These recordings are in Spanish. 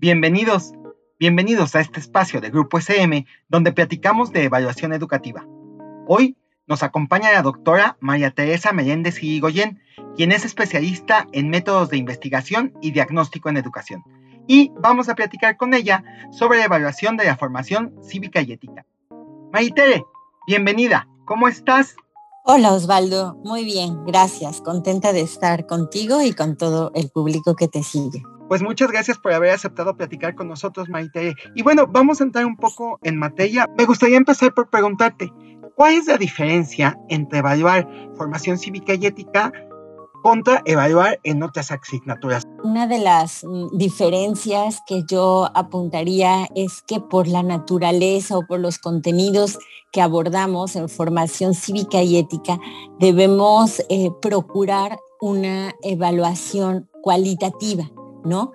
bienvenidos, bienvenidos a este espacio de Grupo SM donde platicamos de evaluación educativa. Hoy nos acompaña la doctora María Teresa Meléndez Irigoyen, quien es especialista en métodos de investigación y diagnóstico en educación. Y vamos a platicar con ella sobre la evaluación de la formación cívica y ética. Maritere, bienvenida, ¿cómo estás? Hola Osvaldo, muy bien, gracias. Contenta de estar contigo y con todo el público que te sigue. Pues muchas gracias por haber aceptado platicar con nosotros, Maite. Y bueno, vamos a entrar un poco en materia. Me gustaría empezar por preguntarte, ¿cuál es la diferencia entre evaluar formación cívica y ética contra evaluar en otras asignaturas? Una de las mm, diferencias que yo apuntaría es que por la naturaleza o por los contenidos que abordamos en formación cívica y ética, debemos eh, procurar una evaluación cualitativa ¿no?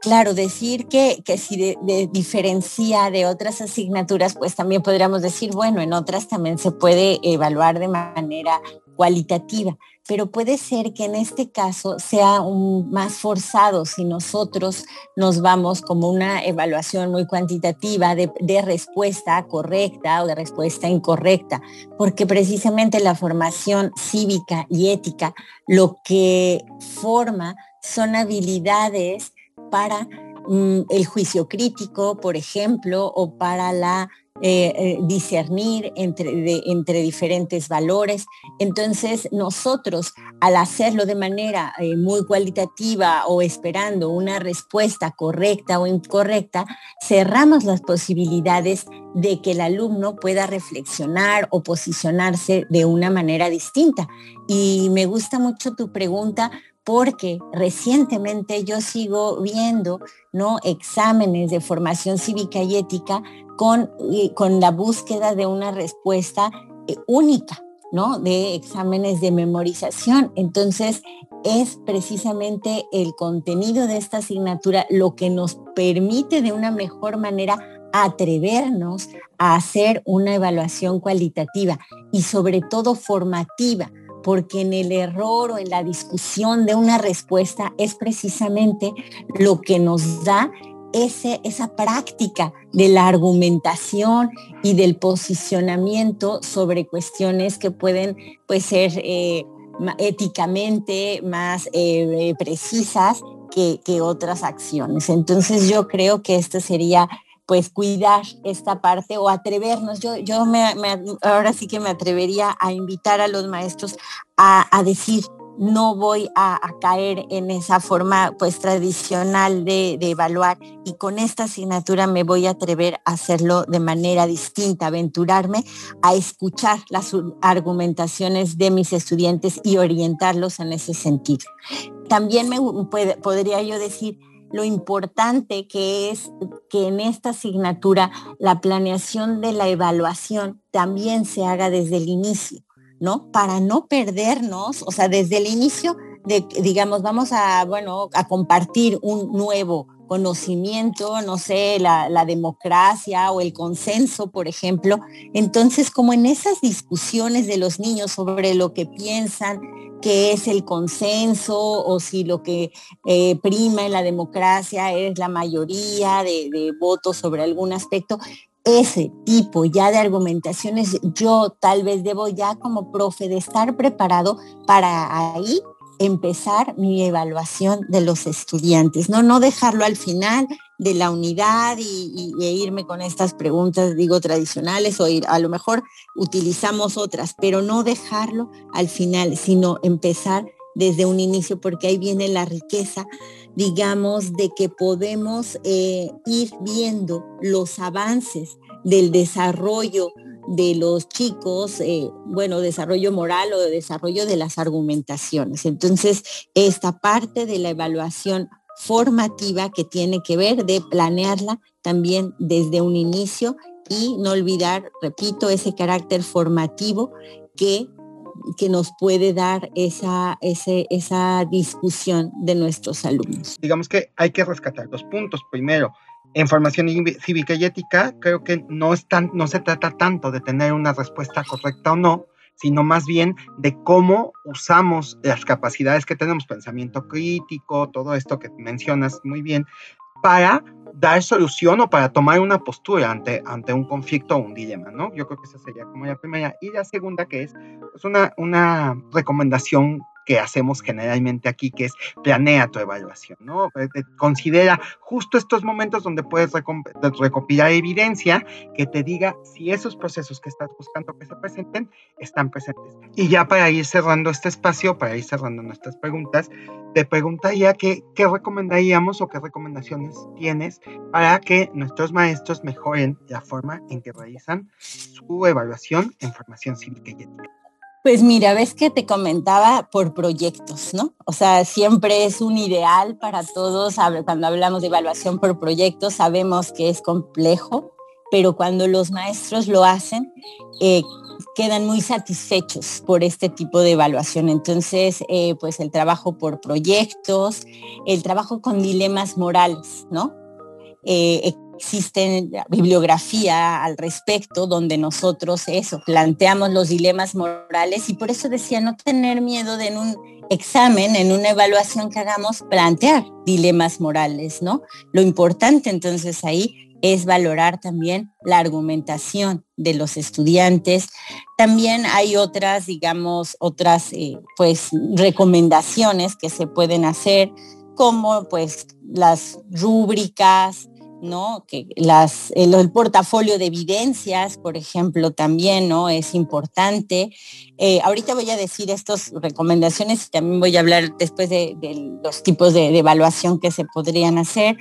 Claro, decir que, que si de, diferencia de otras asignaturas, pues también podríamos decir, bueno, en otras también se puede evaluar de manera cualitativa, pero puede ser que en este caso sea un, más forzado si nosotros nos vamos como una evaluación muy cuantitativa de, de respuesta correcta o de respuesta incorrecta, porque precisamente la formación cívica y ética lo que forma son habilidades para mm, el juicio crítico, por ejemplo, o para la eh, eh, discernir entre, entre diferentes valores. Entonces, nosotros, al hacerlo de manera eh, muy cualitativa o esperando una respuesta correcta o incorrecta, cerramos las posibilidades de que el alumno pueda reflexionar o posicionarse de una manera distinta. Y me gusta mucho tu pregunta porque recientemente yo sigo viendo ¿no? exámenes de formación cívica y ética con, con la búsqueda de una respuesta eh, única, ¿no? de exámenes de memorización. Entonces, es precisamente el contenido de esta asignatura lo que nos permite de una mejor manera atrevernos a hacer una evaluación cualitativa y sobre todo formativa, porque en el error o en la discusión de una respuesta es precisamente lo que nos da ese, esa práctica de la argumentación y del posicionamiento sobre cuestiones que pueden pues, ser eh, éticamente más eh, precisas que, que otras acciones. Entonces yo creo que esto sería pues cuidar esta parte o atrevernos. Yo, yo me, ahora sí que me atrevería a invitar a los maestros a, decir, no voy a, caer en esa forma pues tradicional de, de, evaluar y con esta asignatura me voy a atrever a hacerlo de manera distinta, aventurarme a escuchar las argumentaciones de mis estudiantes y orientarlos en ese sentido. También me podría yo decir, lo importante que es que en esta asignatura la planeación de la evaluación también se haga desde el inicio, ¿no? Para no perdernos, o sea, desde el inicio de, digamos, vamos a, bueno, a compartir un nuevo conocimiento, no sé, la, democracia o el consenso, por ejemplo. Entonces, como en esas discusiones de los niños sobre lo que piensan, qué es el consenso o si lo que eh, prima en la democracia es la mayoría de, de votos sobre algún aspecto, ese tipo ya de argumentaciones, yo tal vez debo ya como profe de estar preparado para ahí empezar mi evaluación de los estudiantes, no, no dejarlo al final de la unidad y, irme con estas preguntas, digo, tradicionales o a lo mejor utilizamos otras, pero no dejarlo al final, sino empezar desde un inicio, porque ahí viene la riqueza, digamos, de que podemos eh, ir viendo los avances del desarrollo de los chicos, eh, bueno, desarrollo moral o de desarrollo de las argumentaciones. Entonces, esta parte de la evaluación formativa que tiene que ver de planearla también desde un inicio y no olvidar, repito, ese carácter formativo que, que nos puede dar esa, esa discusión de nuestros alumnos. Digamos que hay que rescatar dos puntos. Primero, en formación cívica y ética, creo que no, es no se trata tanto de tener una respuesta correcta o no, sino más bien de cómo usamos las capacidades que tenemos, pensamiento crítico, todo esto que mencionas muy bien, para dar solución o para tomar una postura ante, ante un conflicto o un dilema, ¿no? Yo creo que esa sería como la primera. Y la segunda que es pues una, una recomendación que hacemos generalmente aquí, que es planea tu evaluación, ¿no? Eh, eh, considera justo estos momentos donde puedes recopilar evidencia que te diga si esos procesos que estás buscando que se presenten están presentes. Y ya para ir cerrando este espacio, para ir cerrando nuestras preguntas, te preguntaría qué, qué recomendaríamos o qué recomendaciones tienes para que nuestros maestros mejoren la forma en que realizan su evaluación en formación cívica y ética. Pues mira, ves que te comentaba por proyectos, ¿no? O sea, siempre es un ideal para todos. Cuando hablamos de evaluación por proyectos, sabemos que es complejo, pero cuando los maestros lo hacen, eh, quedan muy satisfechos por este tipo de evaluación. Entonces, eh, pues el trabajo por proyectos, el trabajo con dilemas morales, ¿no? Eh, existe bibliografía al respecto donde nosotros eso, planteamos los dilemas morales y por eso decía no tener miedo de en un examen, en una evaluación que hagamos, plantear dilemas morales, ¿no? Lo importante entonces ahí es valorar también la argumentación de los estudiantes. También hay otras, digamos, otras eh, pues recomendaciones que se pueden hacer, como pues las rúbricas, ¿no? Que las, el, portafolio de evidencias, por ejemplo, también, ¿no? Es importante. Eh, ahorita voy a decir estas recomendaciones y también voy a hablar después de, los tipos de, evaluación que se podrían hacer.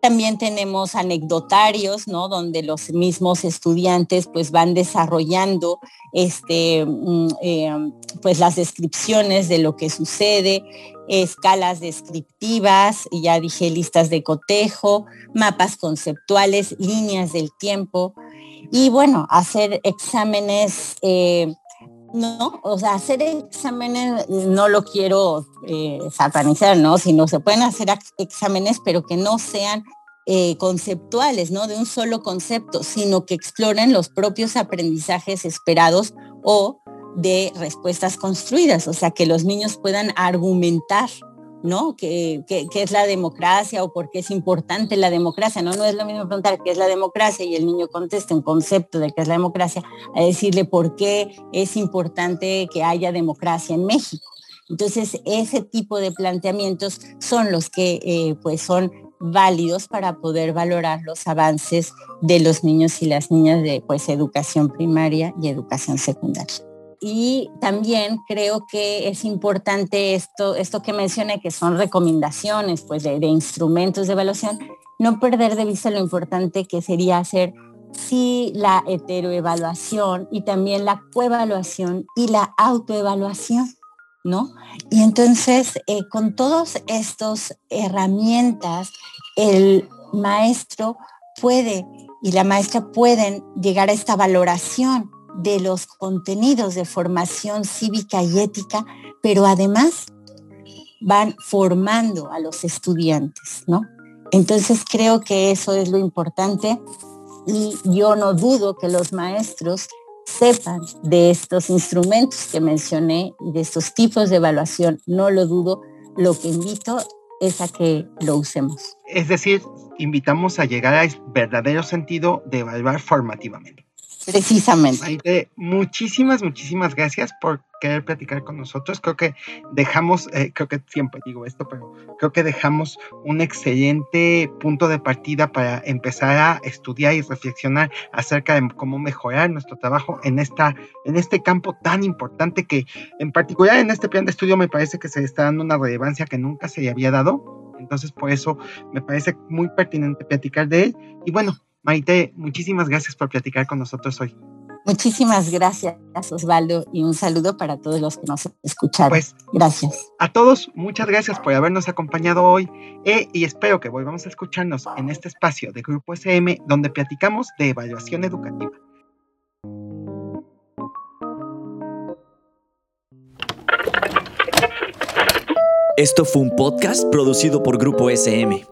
También tenemos anecdotarios, ¿no? Donde los mismos estudiantes pues van desarrollando este, mm, eh, pues las descripciones de lo que sucede, escalas descriptivas, ya dije listas de cotejo, mapas conceptuales, líneas del tiempo y bueno, hacer exámenes, eh, no, o sea, hacer exámenes no lo quiero eh, satanizar, ¿no? Sino se pueden hacer exámenes, pero que no sean eh, conceptuales, ¿no? De un solo concepto, sino que exploren los propios aprendizajes esperados o de respuestas construidas, o sea, que los niños puedan argumentar, ¿no? ¿Qué, es la democracia o por qué es importante la democracia? ¿no? no es lo mismo preguntar qué es la democracia y el niño conteste un concepto de qué es la democracia, a decirle por qué es importante que haya democracia en México. Entonces, ese tipo de planteamientos son los que eh, pues son válidos para poder valorar los avances de los niños y las niñas de pues, educación primaria y educación secundaria y también creo que es importante esto, esto que mencioné, que son recomendaciones pues, de, instrumentos de evaluación, no perder de vista lo importante que sería hacer sí la heteroevaluación y también la coevaluación y la autoevaluación, ¿no? Y entonces, eh, con todas estas herramientas, el maestro puede y la maestra pueden llegar a esta valoración de los contenidos de formación cívica y ética, pero además van formando a los estudiantes, ¿no? Entonces creo que eso es lo importante y yo no dudo que los maestros sepan de estos instrumentos que mencioné y de estos tipos de evaluación, no lo dudo, lo que invito es a que lo usemos. Es decir, invitamos a llegar al verdadero sentido de evaluar formativamente. Precisamente. muchísimas, muchísimas gracias por querer platicar con nosotros. Creo que dejamos, eh, creo que siempre digo esto, pero creo que dejamos un excelente punto de partida para empezar a estudiar y reflexionar acerca de cómo mejorar nuestro trabajo en, esta, en este campo tan importante que en particular en este plan de estudio me parece que se está dando una relevancia que nunca se le había dado. Entonces, por eso me parece muy pertinente platicar de él. Y bueno, Maite, muchísimas gracias por platicar con nosotros hoy. Muchísimas gracias, Osvaldo, y un saludo para todos los que nos escucharon. Pues, gracias. A todos, muchas gracias por habernos acompañado hoy eh, y espero que volvamos a escucharnos en este espacio de Grupo SM donde platicamos de evaluación educativa. Esto fue un podcast producido por Grupo SM.